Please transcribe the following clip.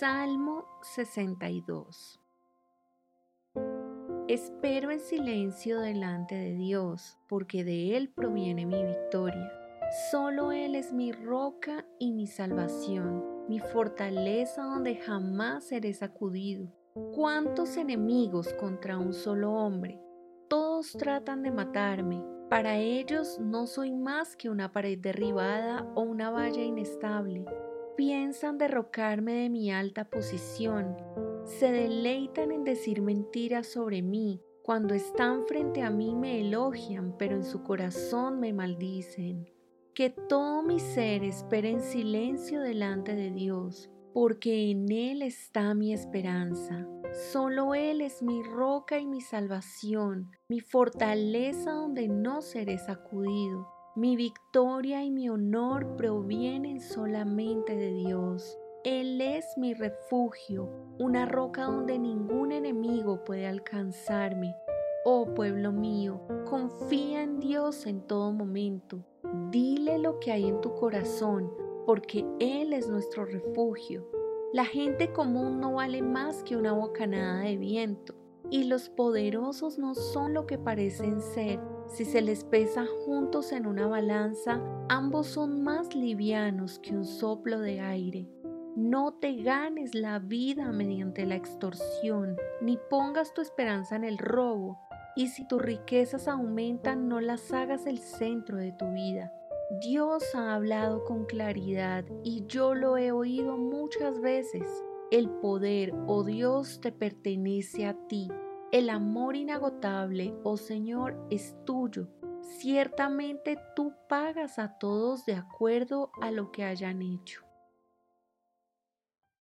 Salmo 62 Espero en silencio delante de Dios, porque de Él proviene mi victoria. Solo Él es mi roca y mi salvación, mi fortaleza donde jamás seré sacudido. ¿Cuántos enemigos contra un solo hombre? Todos tratan de matarme. Para ellos no soy más que una pared derribada o una valla inestable piensan derrocarme de mi alta posición, se deleitan en decir mentiras sobre mí, cuando están frente a mí me elogian, pero en su corazón me maldicen. Que todo mi ser espere en silencio delante de Dios, porque en Él está mi esperanza. Solo Él es mi roca y mi salvación, mi fortaleza donde no seré sacudido. Mi victoria y mi honor provienen solamente de Dios. Él es mi refugio, una roca donde ningún enemigo puede alcanzarme. Oh pueblo mío, confía en Dios en todo momento. Dile lo que hay en tu corazón, porque Él es nuestro refugio. La gente común no vale más que una bocanada de viento, y los poderosos no son lo que parecen ser si se les pesa juntos en una balanza, ambos son más livianos que un soplo de aire. No te ganes la vida mediante la extorsión, ni pongas tu esperanza en el robo, y si tus riquezas aumentan, no las hagas el centro de tu vida. Dios ha hablado con claridad y yo lo he oído muchas veces. El poder, oh Dios, te pertenece a ti el amor inagotable, oh Señor, es tuyo. Ciertamente tú pagas a todos de acuerdo a lo que hayan hecho.